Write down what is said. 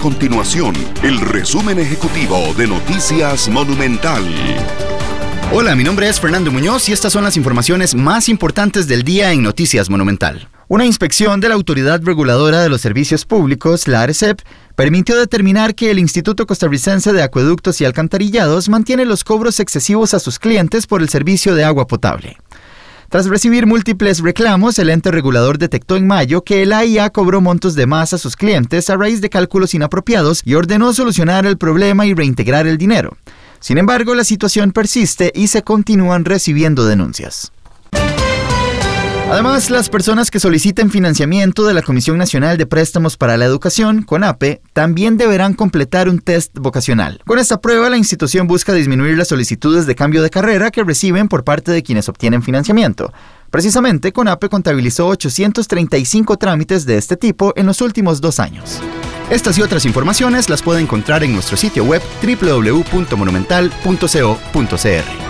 continuación el resumen ejecutivo de Noticias Monumental. Hola, mi nombre es Fernando Muñoz y estas son las informaciones más importantes del día en Noticias Monumental. Una inspección de la Autoridad Reguladora de los Servicios Públicos, la ARCEP, permitió determinar que el Instituto Costarricense de Acueductos y Alcantarillados mantiene los cobros excesivos a sus clientes por el servicio de agua potable. Tras recibir múltiples reclamos, el ente regulador detectó en mayo que el AIA cobró montos de más a sus clientes a raíz de cálculos inapropiados y ordenó solucionar el problema y reintegrar el dinero. Sin embargo, la situación persiste y se continúan recibiendo denuncias. Además, las personas que soliciten financiamiento de la Comisión Nacional de Préstamos para la Educación, CONAPE, también deberán completar un test vocacional. Con esta prueba, la institución busca disminuir las solicitudes de cambio de carrera que reciben por parte de quienes obtienen financiamiento. Precisamente, CONAPE contabilizó 835 trámites de este tipo en los últimos dos años. Estas y otras informaciones las puede encontrar en nuestro sitio web www.monumental.co.cr.